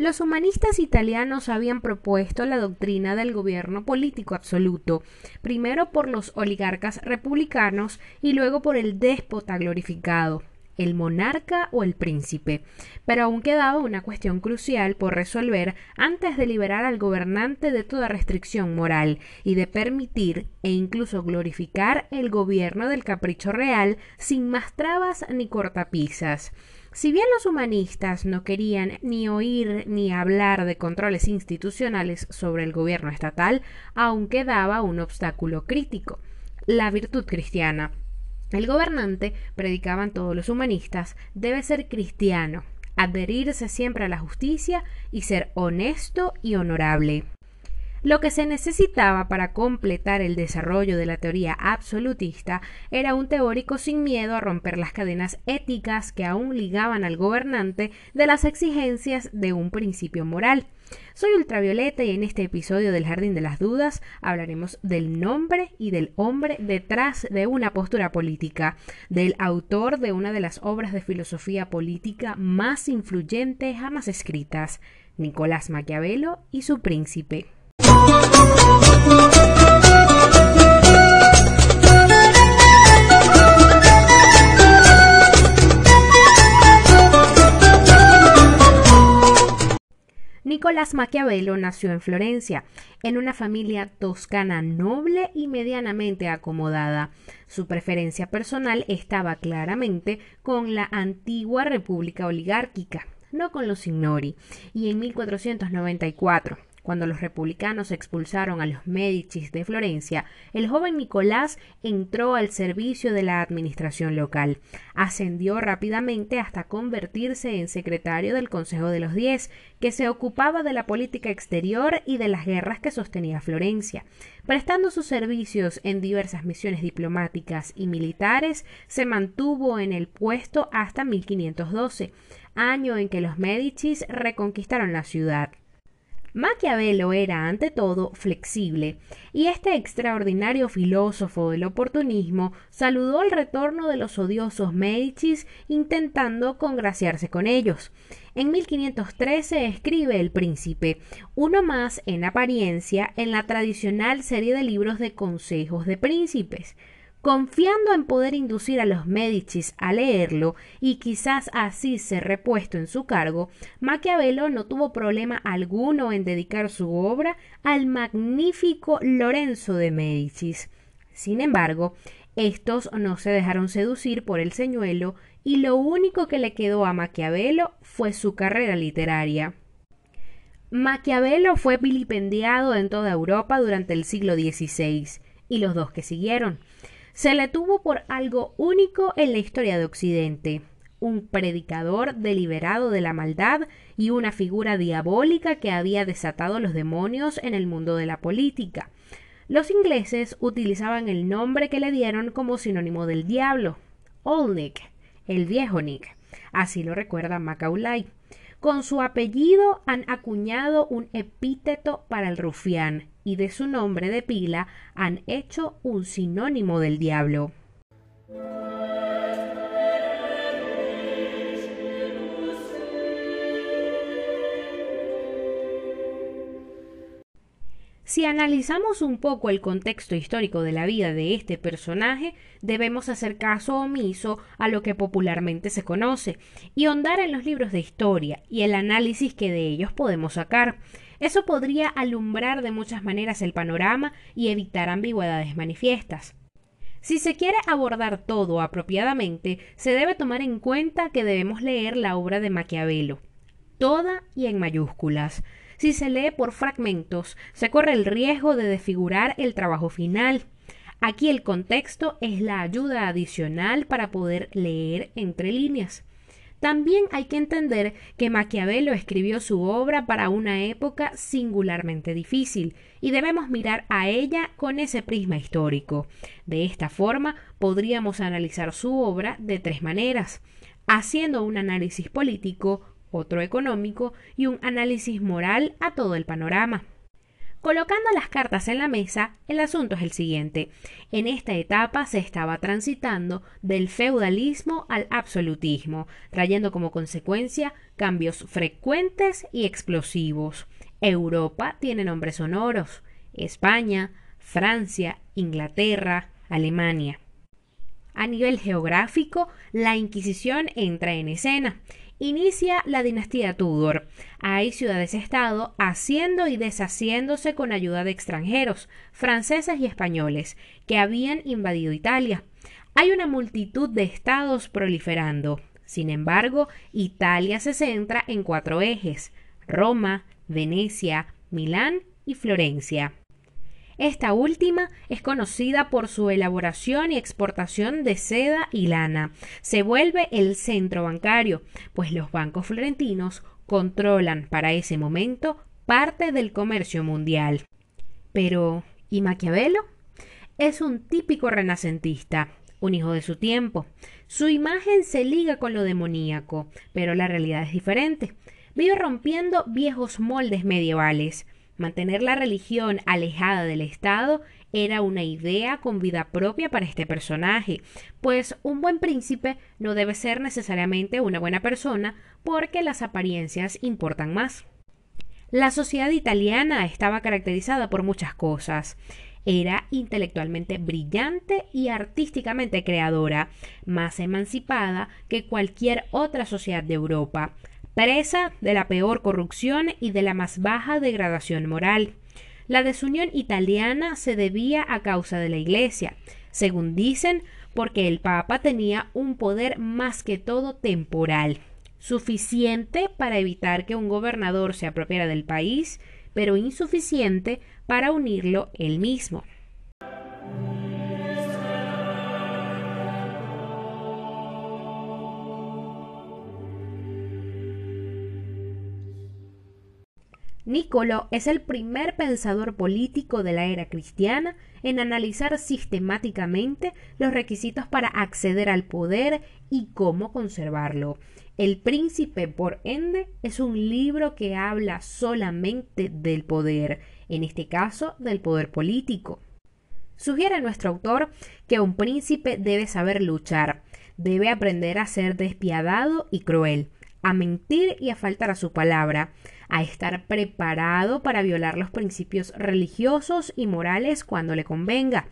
Los humanistas italianos habían propuesto la doctrina del gobierno político absoluto, primero por los oligarcas republicanos y luego por el déspota glorificado, el monarca o el príncipe, pero aún quedaba una cuestión crucial por resolver antes de liberar al gobernante de toda restricción moral y de permitir e incluso glorificar el gobierno del capricho real sin más trabas ni cortapisas. Si bien los humanistas no querían ni oír ni hablar de controles institucionales sobre el gobierno estatal, aún quedaba un obstáculo crítico, la virtud cristiana. El gobernante, predicaban todos los humanistas, debe ser cristiano, adherirse siempre a la justicia y ser honesto y honorable. Lo que se necesitaba para completar el desarrollo de la teoría absolutista era un teórico sin miedo a romper las cadenas éticas que aún ligaban al gobernante de las exigencias de un principio moral. Soy Ultravioleta y en este episodio del Jardín de las Dudas hablaremos del nombre y del hombre detrás de una postura política, del autor de una de las obras de filosofía política más influyentes jamás escritas, Nicolás Maquiavelo y su príncipe. Nicolás Maquiavelo nació en Florencia, en una familia toscana noble y medianamente acomodada. Su preferencia personal estaba claramente con la antigua república oligárquica, no con los signori, y en 1494 cuando los republicanos expulsaron a los Medicis de Florencia, el joven Nicolás entró al servicio de la administración local. Ascendió rápidamente hasta convertirse en secretario del Consejo de los Diez, que se ocupaba de la política exterior y de las guerras que sostenía Florencia. Prestando sus servicios en diversas misiones diplomáticas y militares, se mantuvo en el puesto hasta 1512, año en que los Medicis reconquistaron la ciudad. Maquiavelo era ante todo flexible, y este extraordinario filósofo del oportunismo saludó el retorno de los odiosos Medicis intentando congraciarse con ellos. En 1513 escribe El Príncipe, uno más en apariencia en la tradicional serie de libros de consejos de príncipes. Confiando en poder inducir a los Medicis a leerlo y quizás así ser repuesto en su cargo, Maquiavelo no tuvo problema alguno en dedicar su obra al magnífico Lorenzo de Medicis. Sin embargo, estos no se dejaron seducir por el señuelo y lo único que le quedó a Maquiavelo fue su carrera literaria. Maquiavelo fue vilipendiado en toda Europa durante el siglo XVI y los dos que siguieron se le tuvo por algo único en la historia de Occidente, un predicador deliberado de la maldad y una figura diabólica que había desatado los demonios en el mundo de la política. Los ingleses utilizaban el nombre que le dieron como sinónimo del diablo, Old Nick, el viejo Nick. Así lo recuerda Macaulay. Con su apellido han acuñado un epíteto para el rufián y de su nombre de pila han hecho un sinónimo del diablo. Si analizamos un poco el contexto histórico de la vida de este personaje, debemos hacer caso omiso a lo que popularmente se conoce y hondar en los libros de historia y el análisis que de ellos podemos sacar. Eso podría alumbrar de muchas maneras el panorama y evitar ambigüedades manifiestas. Si se quiere abordar todo apropiadamente, se debe tomar en cuenta que debemos leer la obra de Maquiavelo, toda y en mayúsculas. Si se lee por fragmentos, se corre el riesgo de desfigurar el trabajo final. Aquí el contexto es la ayuda adicional para poder leer entre líneas. También hay que entender que Maquiavelo escribió su obra para una época singularmente difícil y debemos mirar a ella con ese prisma histórico. De esta forma podríamos analizar su obra de tres maneras, haciendo un análisis político, otro económico y un análisis moral a todo el panorama. Colocando las cartas en la mesa, el asunto es el siguiente. En esta etapa se estaba transitando del feudalismo al absolutismo, trayendo como consecuencia cambios frecuentes y explosivos. Europa tiene nombres sonoros. España, Francia, Inglaterra, Alemania. A nivel geográfico, la Inquisición entra en escena inicia la dinastía Tudor. Hay ciudades-estado haciendo y deshaciéndose con ayuda de extranjeros, franceses y españoles, que habían invadido Italia. Hay una multitud de estados proliferando. Sin embargo, Italia se centra en cuatro ejes Roma, Venecia, Milán y Florencia. Esta última es conocida por su elaboración y exportación de seda y lana. Se vuelve el centro bancario, pues los bancos florentinos controlan para ese momento parte del comercio mundial. Pero, ¿y Maquiavelo? Es un típico renacentista, un hijo de su tiempo. Su imagen se liga con lo demoníaco, pero la realidad es diferente. Vive rompiendo viejos moldes medievales. Mantener la religión alejada del Estado era una idea con vida propia para este personaje, pues un buen príncipe no debe ser necesariamente una buena persona porque las apariencias importan más. La sociedad italiana estaba caracterizada por muchas cosas. Era intelectualmente brillante y artísticamente creadora, más emancipada que cualquier otra sociedad de Europa de la peor corrupción y de la más baja degradación moral. La desunión italiana se debía a causa de la Iglesia, según dicen, porque el Papa tenía un poder más que todo temporal, suficiente para evitar que un gobernador se apropiara del país, pero insuficiente para unirlo él mismo. Niccolò es el primer pensador político de la era cristiana en analizar sistemáticamente los requisitos para acceder al poder y cómo conservarlo. El príncipe, por ende, es un libro que habla solamente del poder, en este caso del poder político. Sugiere nuestro autor que un príncipe debe saber luchar, debe aprender a ser despiadado y cruel, a mentir y a faltar a su palabra, a estar preparado para violar los principios religiosos y morales cuando le convenga.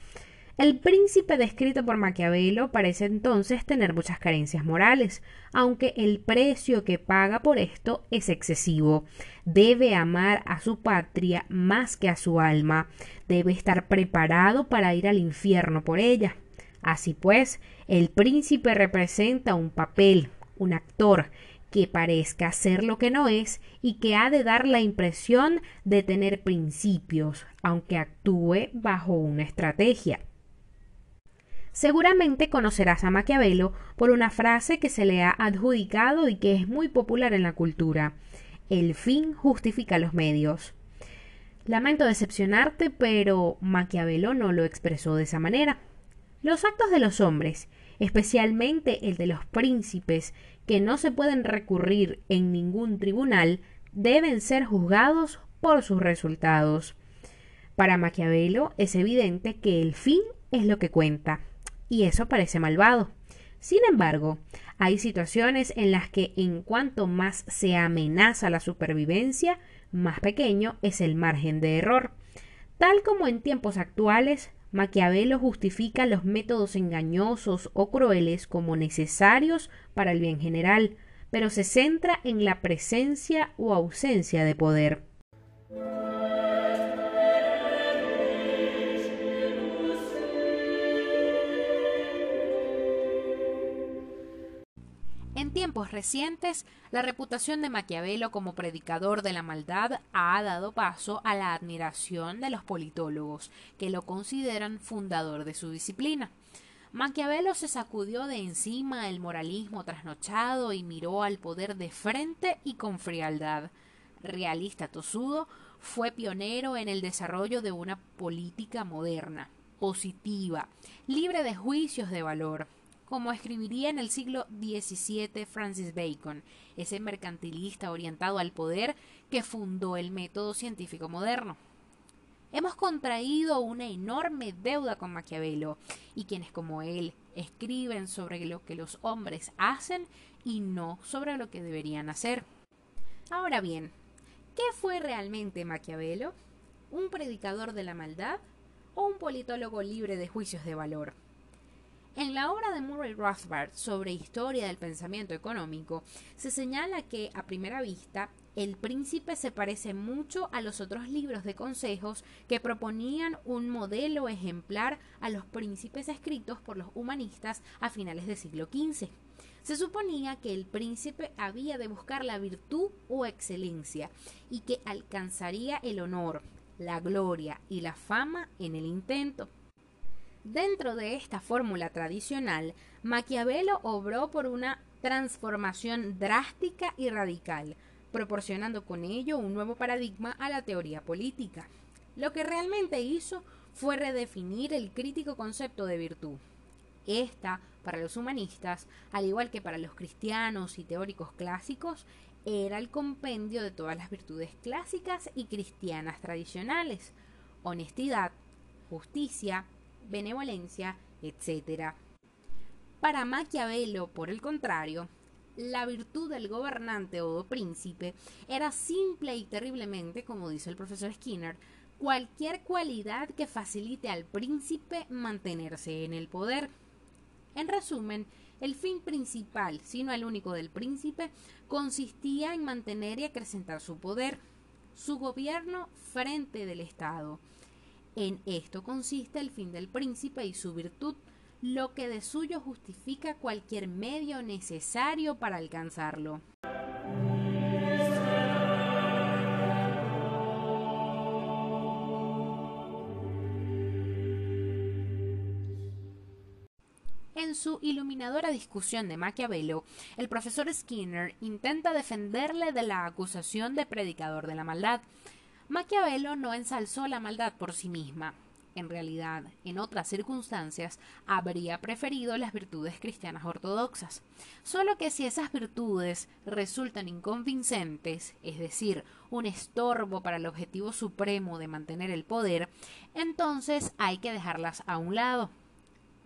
El príncipe descrito por Maquiavelo parece entonces tener muchas carencias morales, aunque el precio que paga por esto es excesivo. Debe amar a su patria más que a su alma, debe estar preparado para ir al infierno por ella. Así pues, el príncipe representa un papel, un actor, que parezca ser lo que no es y que ha de dar la impresión de tener principios, aunque actúe bajo una estrategia. Seguramente conocerás a Maquiavelo por una frase que se le ha adjudicado y que es muy popular en la cultura. El fin justifica los medios. Lamento decepcionarte, pero Maquiavelo no lo expresó de esa manera. Los actos de los hombres, especialmente el de los príncipes, que no se pueden recurrir en ningún tribunal, deben ser juzgados por sus resultados. Para Maquiavelo es evidente que el fin es lo que cuenta, y eso parece malvado. Sin embargo, hay situaciones en las que en cuanto más se amenaza la supervivencia, más pequeño es el margen de error. Tal como en tiempos actuales, Maquiavelo justifica los métodos engañosos o crueles como necesarios para el bien general, pero se centra en la presencia o ausencia de poder. En tiempos recientes, la reputación de Maquiavelo como predicador de la maldad ha dado paso a la admiración de los politólogos, que lo consideran fundador de su disciplina. Maquiavelo se sacudió de encima el moralismo trasnochado y miró al poder de frente y con frialdad. Realista tosudo, fue pionero en el desarrollo de una política moderna, positiva, libre de juicios de valor, como escribiría en el siglo XVII Francis Bacon, ese mercantilista orientado al poder que fundó el método científico moderno. Hemos contraído una enorme deuda con Maquiavelo y quienes como él escriben sobre lo que los hombres hacen y no sobre lo que deberían hacer. Ahora bien, ¿qué fue realmente Maquiavelo? ¿Un predicador de la maldad o un politólogo libre de juicios de valor? En la obra de Murray Rothbard sobre historia del pensamiento económico, se señala que, a primera vista, el príncipe se parece mucho a los otros libros de consejos que proponían un modelo ejemplar a los príncipes escritos por los humanistas a finales del siglo XV. Se suponía que el príncipe había de buscar la virtud o excelencia y que alcanzaría el honor, la gloria y la fama en el intento. Dentro de esta fórmula tradicional, Maquiavelo obró por una transformación drástica y radical, proporcionando con ello un nuevo paradigma a la teoría política. Lo que realmente hizo fue redefinir el crítico concepto de virtud. Esta, para los humanistas, al igual que para los cristianos y teóricos clásicos, era el compendio de todas las virtudes clásicas y cristianas tradicionales, honestidad, justicia, benevolencia, etc. Para Maquiavelo, por el contrario, la virtud del gobernante o príncipe era simple y terriblemente, como dice el profesor Skinner, cualquier cualidad que facilite al príncipe mantenerse en el poder. En resumen, el fin principal, si no el único del príncipe, consistía en mantener y acrecentar su poder, su gobierno frente del Estado. En esto consiste el fin del príncipe y su virtud, lo que de suyo justifica cualquier medio necesario para alcanzarlo. En su iluminadora discusión de Maquiavelo, el profesor Skinner intenta defenderle de la acusación de predicador de la maldad, Maquiavelo no ensalzó la maldad por sí misma. En realidad, en otras circunstancias, habría preferido las virtudes cristianas ortodoxas. Solo que si esas virtudes resultan inconvincentes, es decir, un estorbo para el objetivo supremo de mantener el poder, entonces hay que dejarlas a un lado.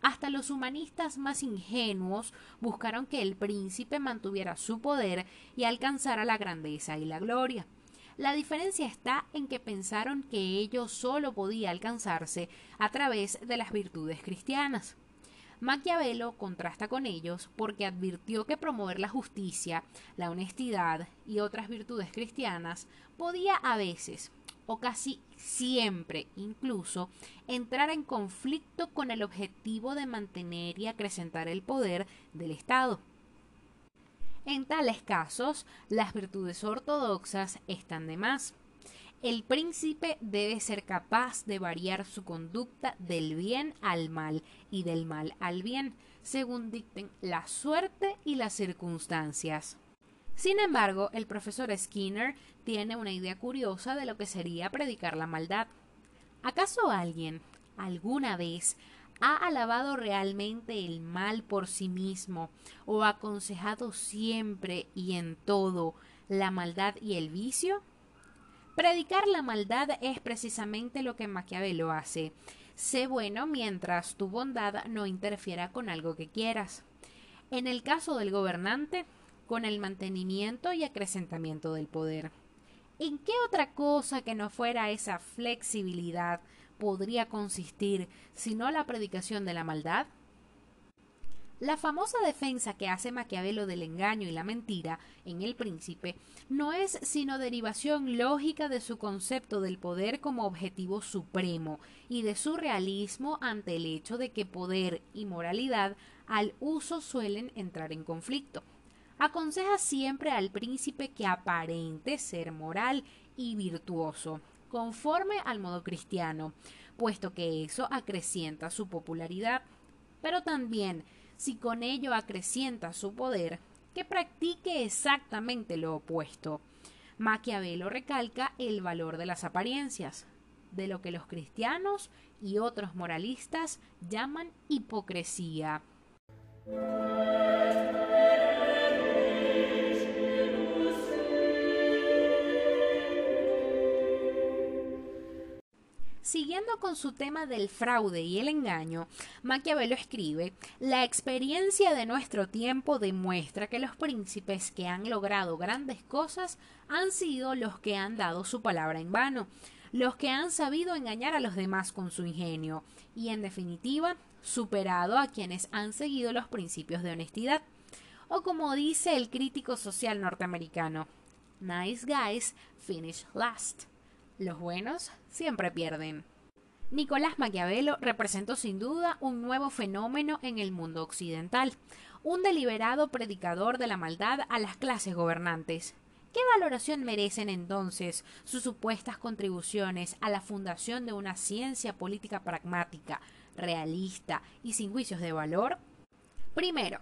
Hasta los humanistas más ingenuos buscaron que el príncipe mantuviera su poder y alcanzara la grandeza y la gloria. La diferencia está en que pensaron que ello solo podía alcanzarse a través de las virtudes cristianas. Maquiavelo contrasta con ellos porque advirtió que promover la justicia, la honestidad y otras virtudes cristianas podía a veces, o casi siempre incluso, entrar en conflicto con el objetivo de mantener y acrecentar el poder del Estado. En tales casos, las virtudes ortodoxas están de más. El príncipe debe ser capaz de variar su conducta del bien al mal y del mal al bien, según dicten la suerte y las circunstancias. Sin embargo, el profesor Skinner tiene una idea curiosa de lo que sería predicar la maldad. ¿Acaso alguien, alguna vez, ha alabado realmente el mal por sí mismo o aconsejado siempre y en todo la maldad y el vicio? Predicar la maldad es precisamente lo que Maquiavelo hace. Sé bueno mientras tu bondad no interfiera con algo que quieras. En el caso del gobernante, con el mantenimiento y acrecentamiento del poder. ¿En qué otra cosa que no fuera esa flexibilidad podría consistir sino la predicación de la maldad? La famosa defensa que hace Maquiavelo del engaño y la mentira en El Príncipe no es sino derivación lógica de su concepto del poder como objetivo supremo y de su realismo ante el hecho de que poder y moralidad al uso suelen entrar en conflicto. Aconseja siempre al príncipe que aparente ser moral y virtuoso, conforme al modo cristiano, puesto que eso acrecienta su popularidad. Pero también, si con ello acrecienta su poder, que practique exactamente lo opuesto. Maquiavelo recalca el valor de las apariencias, de lo que los cristianos y otros moralistas llaman hipocresía. Siguiendo con su tema del fraude y el engaño, Maquiavelo escribe, la experiencia de nuestro tiempo demuestra que los príncipes que han logrado grandes cosas han sido los que han dado su palabra en vano, los que han sabido engañar a los demás con su ingenio y, en definitiva, superado a quienes han seguido los principios de honestidad. O como dice el crítico social norteamericano, Nice guys finish last. Los buenos siempre pierden. Nicolás Maquiavelo representó sin duda un nuevo fenómeno en el mundo occidental, un deliberado predicador de la maldad a las clases gobernantes. ¿Qué valoración merecen entonces sus supuestas contribuciones a la fundación de una ciencia política pragmática, realista y sin juicios de valor? Primero,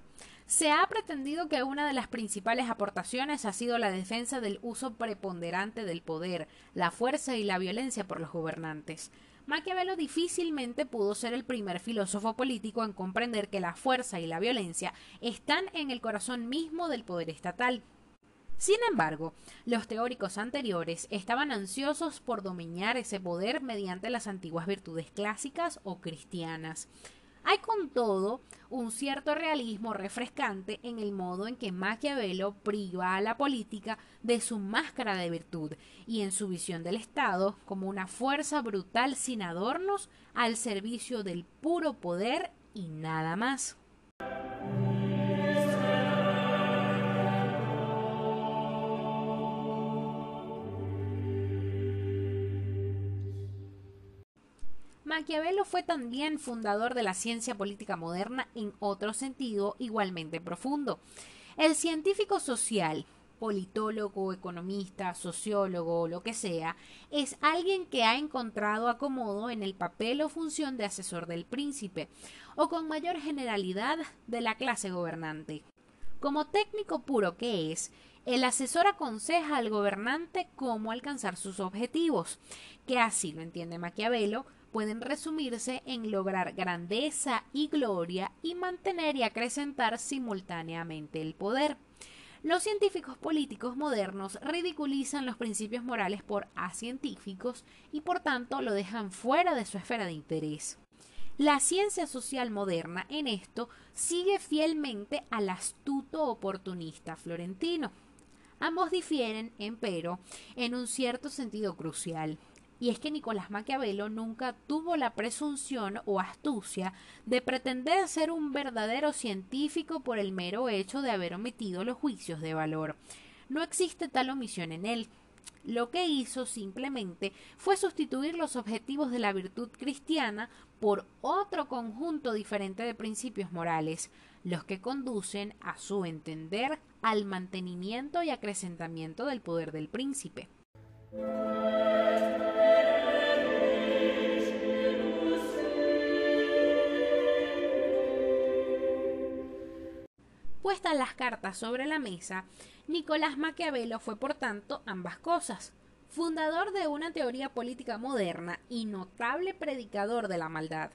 se ha pretendido que una de las principales aportaciones ha sido la defensa del uso preponderante del poder, la fuerza y la violencia por los gobernantes. Maquiavelo difícilmente pudo ser el primer filósofo político en comprender que la fuerza y la violencia están en el corazón mismo del poder estatal. Sin embargo, los teóricos anteriores estaban ansiosos por dominar ese poder mediante las antiguas virtudes clásicas o cristianas. Hay con todo un cierto realismo refrescante en el modo en que Maquiavelo priva a la política de su máscara de virtud y en su visión del Estado como una fuerza brutal sin adornos al servicio del puro poder y nada más. Maquiavelo fue también fundador de la ciencia política moderna en otro sentido igualmente profundo. El científico social, politólogo, economista, sociólogo lo que sea, es alguien que ha encontrado acomodo en el papel o función de asesor del príncipe, o con mayor generalidad de la clase gobernante. Como técnico puro que es, el asesor aconseja al gobernante cómo alcanzar sus objetivos, que así lo entiende Maquiavelo, pueden resumirse en lograr grandeza y gloria y mantener y acrecentar simultáneamente el poder. Los científicos políticos modernos ridiculizan los principios morales por acientíficos y por tanto lo dejan fuera de su esfera de interés. La ciencia social moderna en esto sigue fielmente al astuto oportunista florentino. Ambos difieren, empero, en un cierto sentido crucial y es que Nicolás Maquiavelo nunca tuvo la presunción o astucia de pretender ser un verdadero científico por el mero hecho de haber omitido los juicios de valor. No existe tal omisión en él. Lo que hizo simplemente fue sustituir los objetivos de la virtud cristiana por otro conjunto diferente de principios morales, los que conducen, a su entender, al mantenimiento y acrecentamiento del poder del príncipe. Puestas las cartas sobre la mesa, Nicolás Maquiavelo fue por tanto ambas cosas, fundador de una teoría política moderna y notable predicador de la maldad.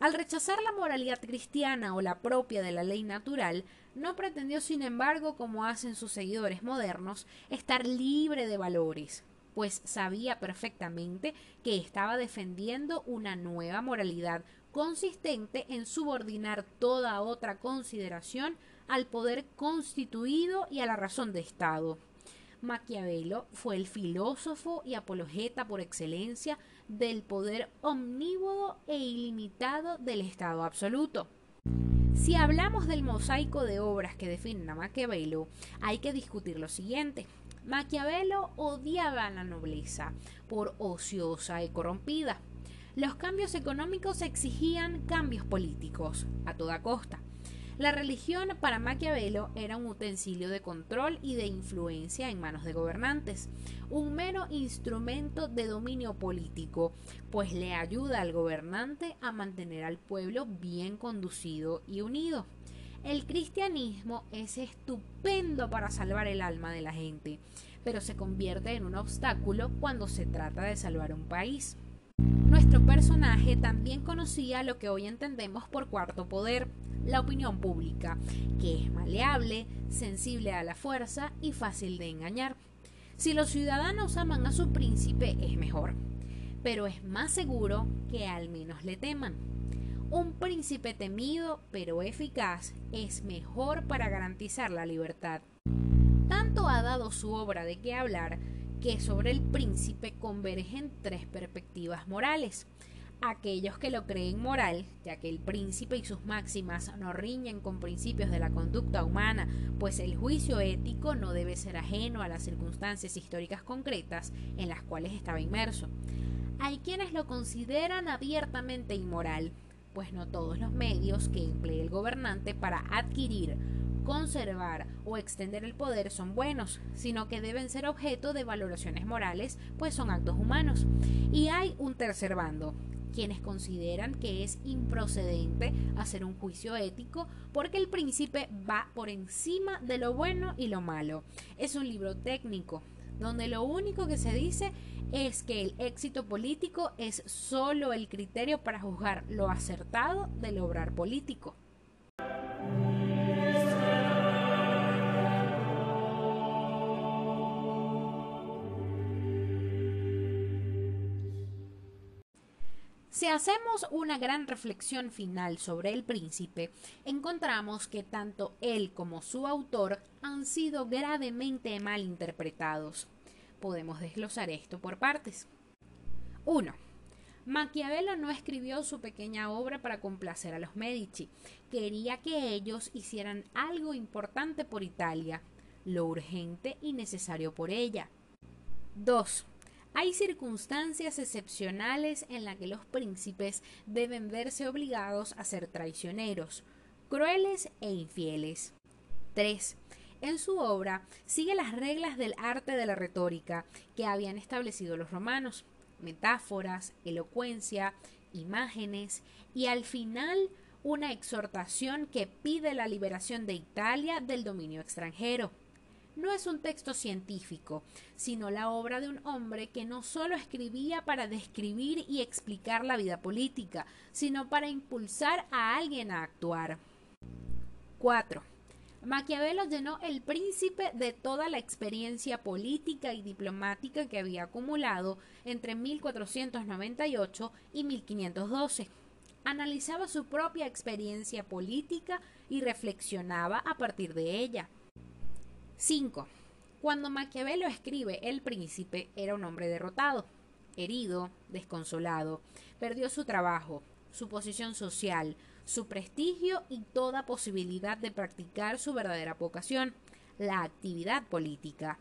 Al rechazar la moralidad cristiana o la propia de la ley natural, no pretendió, sin embargo, como hacen sus seguidores modernos, estar libre de valores, pues sabía perfectamente que estaba defendiendo una nueva moralidad consistente en subordinar toda otra consideración al poder constituido y a la razón de Estado. Maquiavelo fue el filósofo y apologeta por excelencia del poder omnívodo e ilimitado del Estado absoluto. Si hablamos del mosaico de obras que definen a Maquiavelo, hay que discutir lo siguiente. Maquiavelo odiaba a la nobleza por ociosa y corrompida. Los cambios económicos exigían cambios políticos a toda costa. La religión para Maquiavelo era un utensilio de control y de influencia en manos de gobernantes, un mero instrumento de dominio político, pues le ayuda al gobernante a mantener al pueblo bien conducido y unido. El cristianismo es estupendo para salvar el alma de la gente, pero se convierte en un obstáculo cuando se trata de salvar un país. Nuestro personaje también conocía lo que hoy entendemos por cuarto poder, la opinión pública, que es maleable, sensible a la fuerza y fácil de engañar. Si los ciudadanos aman a su príncipe es mejor. pero es más seguro que al menos le teman. Un príncipe temido pero eficaz es mejor para garantizar la libertad. Tanto ha dado su obra de qué hablar que sobre el príncipe convergen tres perspectivas morales. Aquellos que lo creen moral, ya que el príncipe y sus máximas no riñen con principios de la conducta humana, pues el juicio ético no debe ser ajeno a las circunstancias históricas concretas en las cuales estaba inmerso. Hay quienes lo consideran abiertamente inmoral, pues no todos los medios que emplee el gobernante para adquirir, conservar o extender el poder son buenos, sino que deben ser objeto de valoraciones morales, pues son actos humanos. Y hay un tercer bando, quienes consideran que es improcedente hacer un juicio ético porque el príncipe va por encima de lo bueno y lo malo. Es un libro técnico, donde lo único que se dice es que el éxito político es solo el criterio para juzgar lo acertado del obrar político. Si hacemos una gran reflexión final sobre el príncipe, encontramos que tanto él como su autor han sido gravemente mal interpretados. Podemos desglosar esto por partes. 1. Maquiavelo no escribió su pequeña obra para complacer a los Medici. Quería que ellos hicieran algo importante por Italia, lo urgente y necesario por ella. 2. Hay circunstancias excepcionales en las que los príncipes deben verse obligados a ser traicioneros, crueles e infieles. 3. En su obra sigue las reglas del arte de la retórica que habían establecido los romanos, metáforas, elocuencia, imágenes y al final una exhortación que pide la liberación de Italia del dominio extranjero no es un texto científico, sino la obra de un hombre que no solo escribía para describir y explicar la vida política, sino para impulsar a alguien a actuar. 4. Maquiavelo llenó el príncipe de toda la experiencia política y diplomática que había acumulado entre 1498 y 1512. Analizaba su propia experiencia política y reflexionaba a partir de ella. 5. Cuando Maquiavelo escribe El príncipe era un hombre derrotado, herido, desconsolado, perdió su trabajo, su posición social, su prestigio y toda posibilidad de practicar su verdadera vocación, la actividad política.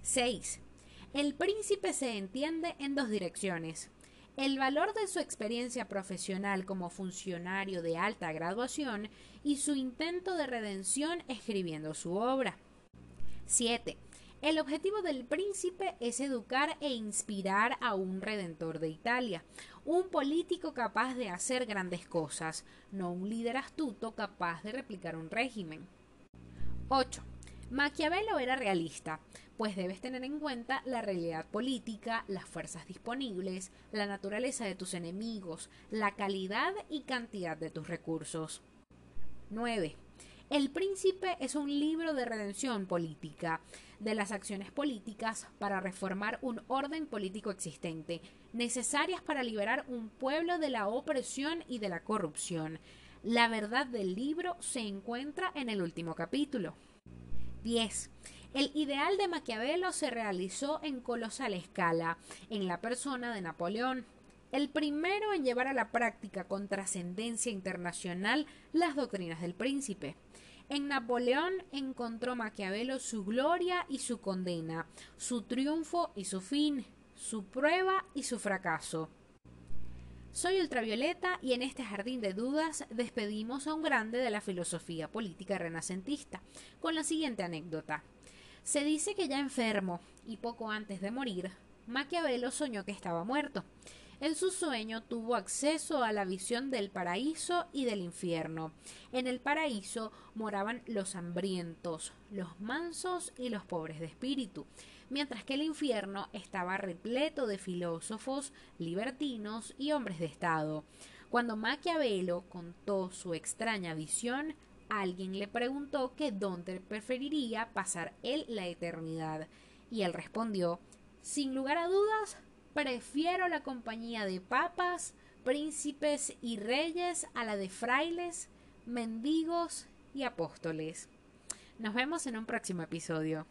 6. El príncipe se entiende en dos direcciones. El valor de su experiencia profesional como funcionario de alta graduación y su intento de redención escribiendo su obra. 7. El objetivo del príncipe es educar e inspirar a un redentor de Italia, un político capaz de hacer grandes cosas, no un líder astuto capaz de replicar un régimen. 8. Maquiavelo era realista, pues debes tener en cuenta la realidad política, las fuerzas disponibles, la naturaleza de tus enemigos, la calidad y cantidad de tus recursos. 9. El Príncipe es un libro de redención política, de las acciones políticas para reformar un orden político existente, necesarias para liberar un pueblo de la opresión y de la corrupción. La verdad del libro se encuentra en el último capítulo. 10. El ideal de Maquiavelo se realizó en colosal escala, en la persona de Napoleón, el primero en llevar a la práctica con trascendencia internacional las doctrinas del príncipe. En Napoleón encontró Maquiavelo su gloria y su condena, su triunfo y su fin, su prueba y su fracaso. Soy Ultravioleta y en este jardín de dudas despedimos a un grande de la filosofía política renacentista, con la siguiente anécdota. Se dice que ya enfermo y poco antes de morir, Maquiavelo soñó que estaba muerto. En su sueño tuvo acceso a la visión del paraíso y del infierno. En el paraíso moraban los hambrientos, los mansos y los pobres de espíritu, mientras que el infierno estaba repleto de filósofos, libertinos y hombres de Estado. Cuando Maquiavelo contó su extraña visión, alguien le preguntó que dónde preferiría pasar él la eternidad, y él respondió, sin lugar a dudas, Prefiero la compañía de papas, príncipes y reyes a la de frailes, mendigos y apóstoles. Nos vemos en un próximo episodio.